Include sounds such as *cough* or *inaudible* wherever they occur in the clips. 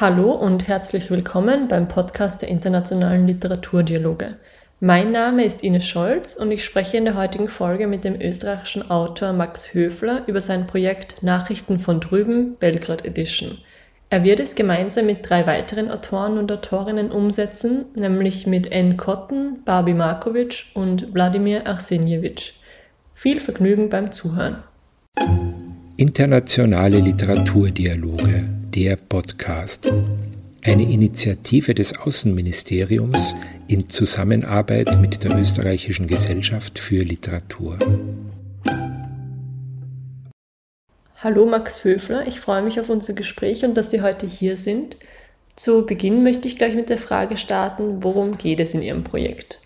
Hallo und herzlich willkommen beim Podcast der Internationalen Literaturdialoge. Mein Name ist Ines Scholz und ich spreche in der heutigen Folge mit dem österreichischen Autor Max Höfler über sein Projekt Nachrichten von drüben, Belgrad Edition. Er wird es gemeinsam mit drei weiteren Autoren und Autorinnen umsetzen, nämlich mit N. Kotten, Babi Markovic und Wladimir Arsenjewitsch. Viel Vergnügen beim Zuhören. Internationale Literaturdialoge der Podcast. Eine Initiative des Außenministeriums in Zusammenarbeit mit der Österreichischen Gesellschaft für Literatur. Hallo Max Höfler, ich freue mich auf unser Gespräch und dass Sie heute hier sind. Zu Beginn möchte ich gleich mit der Frage starten, worum geht es in Ihrem Projekt?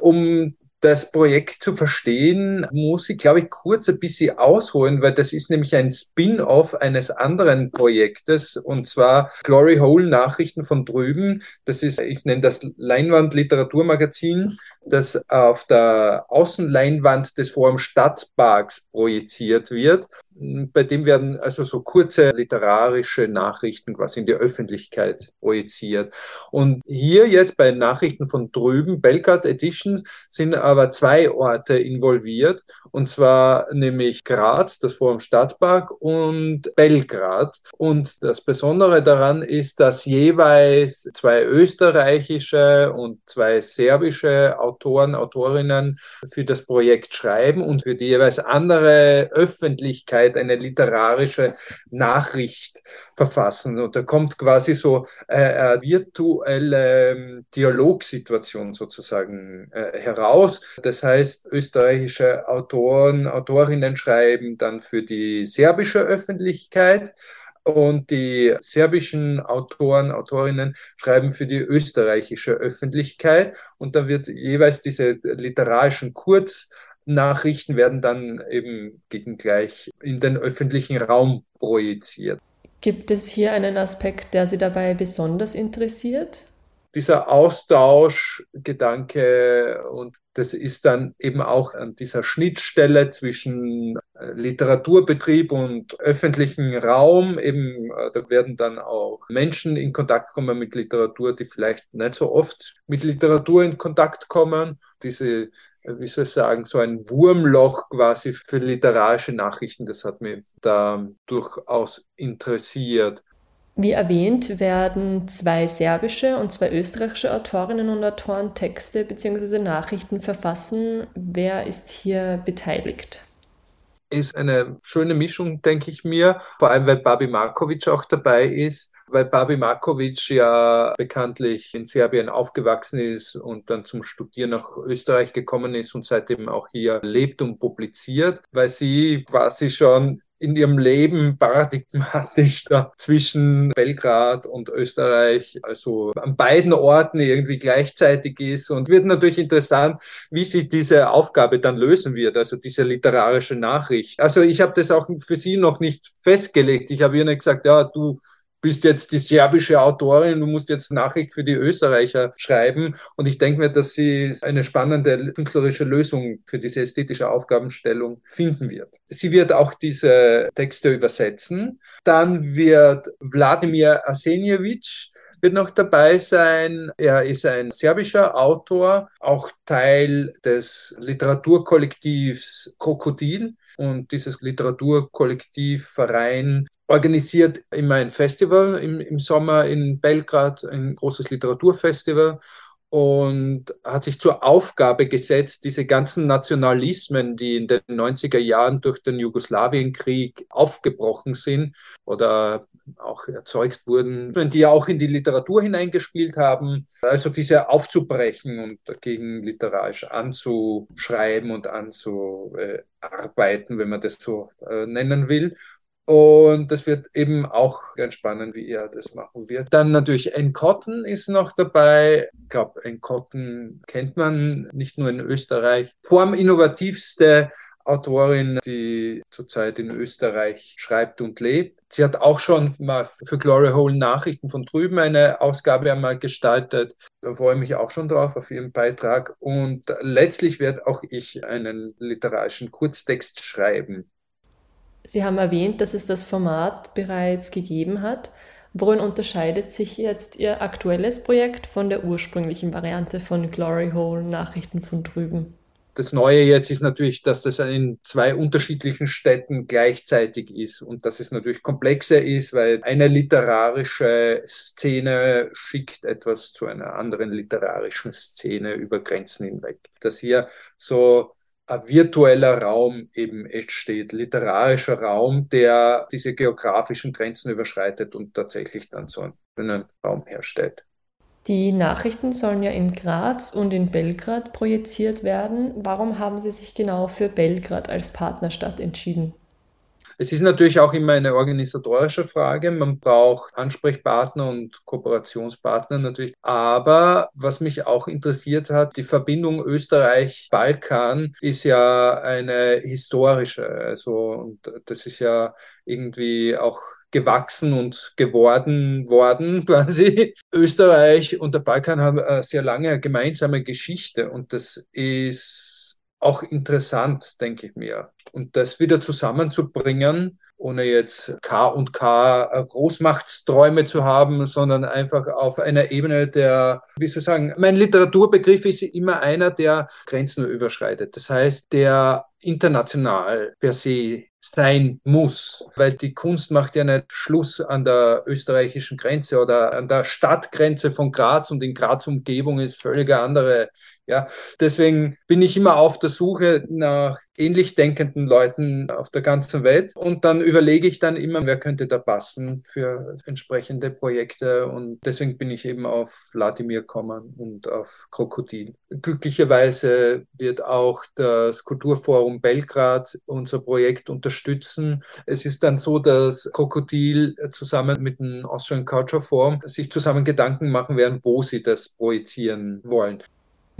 Um das Projekt zu verstehen, muss ich, glaube ich, kurz ein bisschen ausholen, weil das ist nämlich ein Spin-off eines anderen Projektes, und zwar Glory Hole Nachrichten von drüben. Das ist, ich nenne das Leinwand-Literaturmagazin, das auf der Außenleinwand des Forum Stadtparks projiziert wird bei dem werden also so kurze literarische Nachrichten quasi in die Öffentlichkeit projiziert. Und hier jetzt bei Nachrichten von drüben, Belgrad Editions, sind aber zwei Orte involviert, und zwar nämlich Graz, das Forum Stadtpark, und Belgrad. Und das Besondere daran ist, dass jeweils zwei österreichische und zwei serbische Autoren, Autorinnen für das Projekt schreiben und für die jeweils andere Öffentlichkeit eine literarische Nachricht verfassen. Und da kommt quasi so äh, eine virtuelle Dialogsituation sozusagen äh, Das heißt, österreichische Autoren, Autorinnen schreiben dann für die serbische Öffentlichkeit und die serbischen Autoren, Autorinnen schreiben für die österreichische Öffentlichkeit und dann wird jeweils diese literarischen Kurz Nachrichten werden dann eben gegen gleich in den öffentlichen Raum projiziert. Gibt es hier einen Aspekt, der Sie dabei besonders interessiert? Dieser Austauschgedanke und das ist dann eben auch an dieser Schnittstelle zwischen äh, Literaturbetrieb und öffentlichen Raum. Eben, äh, da werden dann auch Menschen in Kontakt kommen mit Literatur, die vielleicht nicht so oft mit Literatur in Kontakt kommen. Diese wie soll ich sagen, so ein Wurmloch quasi für literarische Nachrichten. Das hat mich da durchaus interessiert. Wie erwähnt, werden zwei serbische und zwei österreichische Autorinnen und Autoren Texte bzw. Nachrichten verfassen. Wer ist hier beteiligt? Ist eine schöne Mischung, denke ich mir, vor allem weil Babi Markovic auch dabei ist weil Babi Markovic ja bekanntlich in Serbien aufgewachsen ist und dann zum Studieren nach Österreich gekommen ist und seitdem auch hier lebt und publiziert, weil sie quasi schon in ihrem Leben paradigmatisch *laughs* da zwischen Belgrad und Österreich, also an beiden Orten irgendwie gleichzeitig ist und wird natürlich interessant, wie sich diese Aufgabe dann lösen wird, also diese literarische Nachricht. Also ich habe das auch für sie noch nicht festgelegt. Ich habe ihr nicht gesagt, ja, du bist jetzt die serbische Autorin, du musst jetzt Nachricht für die Österreicher schreiben. Und ich denke mir, dass sie eine spannende künstlerische Lösung für diese ästhetische Aufgabenstellung finden wird. Sie wird auch diese Texte übersetzen. Dann wird Wladimir Arsenjewitsch wird noch dabei sein. Er ist ein serbischer Autor, auch Teil des Literaturkollektivs Krokodil. Und dieses Literaturkollektiv, Verein organisiert immer ein Festival im, im Sommer in Belgrad, ein großes Literaturfestival und hat sich zur Aufgabe gesetzt, diese ganzen Nationalismen, die in den 90er Jahren durch den Jugoslawienkrieg aufgebrochen sind oder auch erzeugt wurden, die ja auch in die Literatur hineingespielt haben, also diese aufzubrechen und dagegen literarisch anzuschreiben und anzuarbeiten, wenn man das so äh, nennen will. Und das wird eben auch ganz spannend, wie er das machen wird. Dann natürlich Cotton ist noch dabei. Ich glaube, Cotton kennt man nicht nur in Österreich. Forminnovativste Autorin, die zurzeit in Österreich schreibt und lebt. Sie hat auch schon mal für Glory Hole Nachrichten von drüben eine Ausgabe einmal gestaltet. Da freue ich mich auch schon drauf auf ihren Beitrag. Und letztlich werde auch ich einen literarischen Kurztext schreiben Sie haben erwähnt, dass es das Format bereits gegeben hat. Worin unterscheidet sich jetzt Ihr aktuelles Projekt von der ursprünglichen Variante von Glory Hole Nachrichten von drüben? Das Neue jetzt ist natürlich, dass das in zwei unterschiedlichen Städten gleichzeitig ist und dass es natürlich komplexer ist, weil eine literarische Szene schickt etwas zu einer anderen literarischen Szene über Grenzen hinweg. Dass hier so ein virtueller Raum eben entsteht, literarischer Raum, der diese geografischen Grenzen überschreitet und tatsächlich dann so einen Raum herstellt. Die Nachrichten sollen ja in Graz und in Belgrad projiziert werden. Warum haben Sie sich genau für Belgrad als Partnerstadt entschieden? Es ist natürlich auch immer eine organisatorische Frage. Man braucht Ansprechpartner und Kooperationspartner natürlich. Aber was mich auch interessiert hat, die Verbindung Österreich-Balkan ist ja eine historische. Also, und das ist ja irgendwie auch gewachsen und geworden worden *laughs* quasi. Österreich und der Balkan haben eine sehr lange gemeinsame Geschichte und das ist auch interessant, denke ich mir. Und das wieder zusammenzubringen, ohne jetzt K und K Großmachtsträume zu haben, sondern einfach auf einer Ebene der, wie soll ich sagen, mein Literaturbegriff ist immer einer, der Grenzen überschreitet. Das heißt, der international per se sein muss, weil die Kunst macht ja nicht Schluss an der österreichischen Grenze oder an der Stadtgrenze von Graz und in Graz Umgebung ist völlig andere. Ja, deswegen bin ich immer auf der Suche nach ähnlich denkenden Leuten auf der ganzen Welt und dann überlege ich dann immer, wer könnte da passen für entsprechende Projekte und deswegen bin ich eben auf Vladimir kommen und auf Krokodil. Glücklicherweise wird auch das Kulturforum Belgrad unser Projekt unterstützen. Es ist dann so, dass Krokodil zusammen mit dem Austrian Culture Forum sich zusammen Gedanken machen werden, wo sie das projizieren wollen.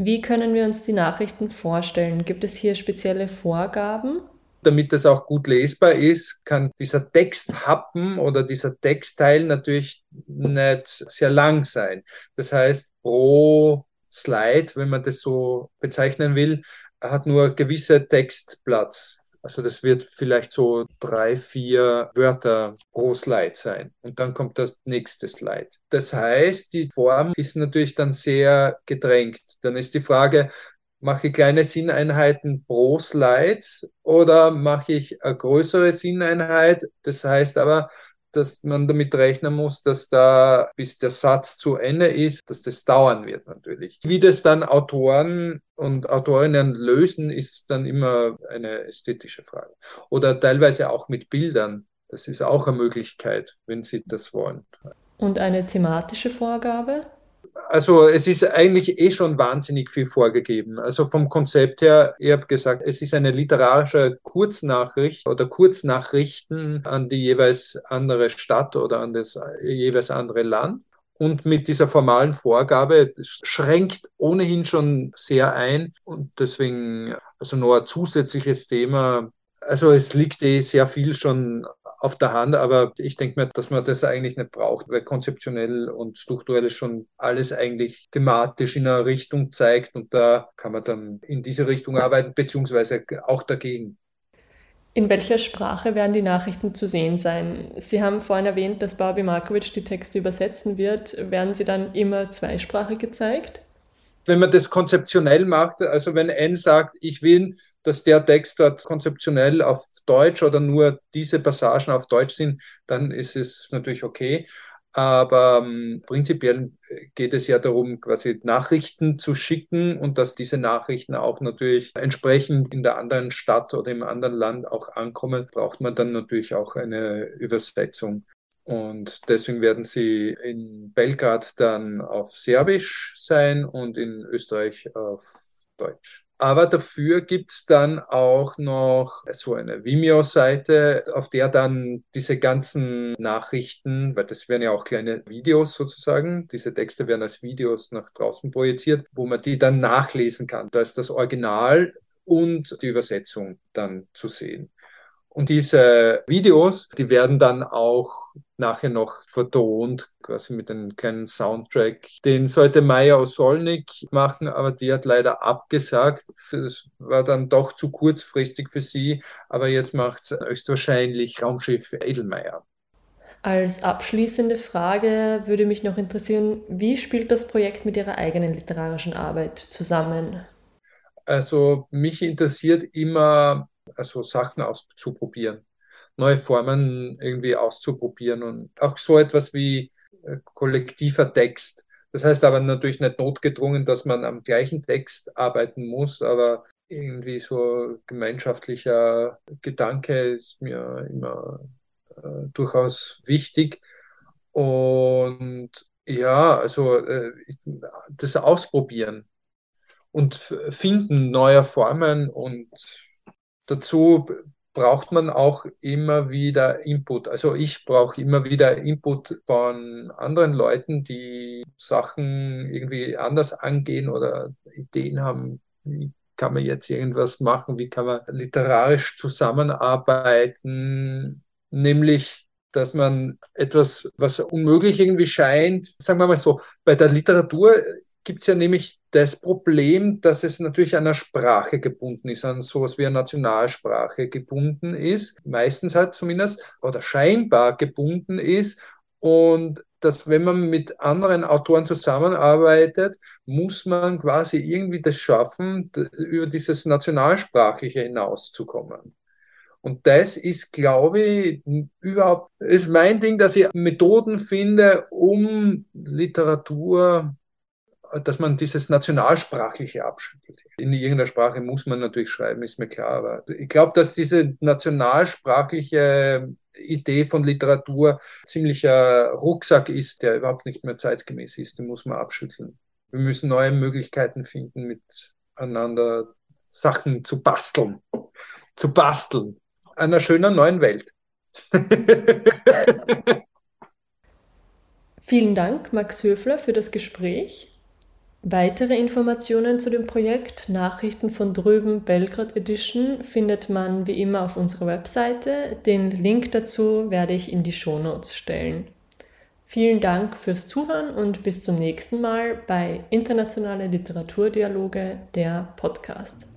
Wie können wir uns die Nachrichten vorstellen? Gibt es hier spezielle Vorgaben? Damit das auch gut lesbar ist, kann dieser Texthappen oder dieser Textteil natürlich nicht sehr lang sein. Das heißt, pro Slide, wenn man das so bezeichnen will, hat nur gewisse Textplatz. Also das wird vielleicht so drei, vier Wörter pro Slide sein. Und dann kommt das nächste Slide. Das heißt, die Form ist natürlich dann sehr gedrängt. Dann ist die Frage, mache ich kleine Sinneinheiten pro Slide oder mache ich eine größere Sinneinheit? Das heißt aber, dass man damit rechnen muss, dass da, bis der Satz zu Ende ist, dass das dauern wird natürlich. Wie das dann Autoren und Autorinnen lösen, ist dann immer eine ästhetische Frage. Oder teilweise auch mit Bildern. Das ist auch eine Möglichkeit, wenn Sie das wollen. Und eine thematische Vorgabe? Also es ist eigentlich eh schon wahnsinnig viel vorgegeben. Also vom Konzept her, ich habe gesagt, es ist eine literarische Kurznachricht oder Kurznachrichten an die jeweils andere Stadt oder an das jeweils andere Land. Und mit dieser formalen Vorgabe schränkt ohnehin schon sehr ein und deswegen also nur ein zusätzliches Thema. Also es liegt eh sehr viel schon auf der Hand, aber ich denke mir, dass man das eigentlich nicht braucht, weil konzeptionell und strukturell schon alles eigentlich thematisch in einer Richtung zeigt und da kann man dann in diese Richtung arbeiten, beziehungsweise auch dagegen. In welcher Sprache werden die Nachrichten zu sehen sein? Sie haben vorhin erwähnt, dass Barbie Markovic die Texte übersetzen wird. Werden sie dann immer zweisprachig gezeigt? wenn man das konzeptionell macht, also wenn N sagt, ich will, dass der Text dort konzeptionell auf Deutsch oder nur diese Passagen auf Deutsch sind, dann ist es natürlich okay. Aber ähm, prinzipiell geht es ja darum, quasi Nachrichten zu schicken und dass diese Nachrichten auch natürlich entsprechend in der anderen Stadt oder im anderen Land auch ankommen, braucht man dann natürlich auch eine Übersetzung. Und deswegen werden sie in Belgrad dann auf Serbisch sein und in Österreich auf Deutsch. Aber dafür gibt es dann auch noch so eine Vimeo-Seite, auf der dann diese ganzen Nachrichten, weil das werden ja auch kleine Videos sozusagen, diese Texte werden als Videos nach draußen projiziert, wo man die dann nachlesen kann. Da ist das Original und die Übersetzung dann zu sehen. Und diese Videos, die werden dann auch nachher noch vertont, quasi mit einem kleinen Soundtrack. Den sollte Maya Osolnik machen, aber die hat leider abgesagt. Das war dann doch zu kurzfristig für sie, aber jetzt macht es höchstwahrscheinlich Raumschiff Edelmeier. Als abschließende Frage würde mich noch interessieren, wie spielt das Projekt mit Ihrer eigenen literarischen Arbeit zusammen? Also mich interessiert immer, also Sachen auszuprobieren, neue Formen irgendwie auszuprobieren und auch so etwas wie äh, kollektiver Text. Das heißt aber natürlich nicht notgedrungen, dass man am gleichen Text arbeiten muss, aber irgendwie so gemeinschaftlicher Gedanke ist mir immer äh, durchaus wichtig. Und ja, also äh, das Ausprobieren und Finden neuer Formen und dazu braucht man auch immer wieder Input. Also ich brauche immer wieder Input von anderen Leuten, die Sachen irgendwie anders angehen oder Ideen haben. Wie kann man jetzt irgendwas machen? Wie kann man literarisch zusammenarbeiten? Nämlich dass man etwas, was unmöglich irgendwie scheint, sagen wir mal so, bei der Literatur gibt es ja nämlich das Problem, dass es natürlich an einer Sprache gebunden ist, an sowas wie eine Nationalsprache gebunden ist, meistens halt zumindest, oder scheinbar gebunden ist. Und dass wenn man mit anderen Autoren zusammenarbeitet, muss man quasi irgendwie das schaffen, über dieses Nationalsprachliche hinauszukommen. Und das ist, glaube ich, überhaupt, ist mein Ding, dass ich Methoden finde, um Literatur dass man dieses Nationalsprachliche abschüttelt. In irgendeiner Sprache muss man natürlich schreiben, ist mir klar. Aber ich glaube, dass diese nationalsprachliche Idee von Literatur ziemlicher Rucksack ist, der überhaupt nicht mehr zeitgemäß ist. Den muss man abschütteln. Wir müssen neue Möglichkeiten finden, miteinander Sachen zu basteln. Zu basteln. Einer schönen neuen Welt. *laughs* Vielen Dank, Max Höfler, für das Gespräch. Weitere Informationen zu dem Projekt Nachrichten von drüben Belgrad Edition findet man wie immer auf unserer Webseite. Den Link dazu werde ich in die Shownotes stellen. Vielen Dank fürs Zuhören und bis zum nächsten Mal bei Internationale Literaturdialoge, der Podcast.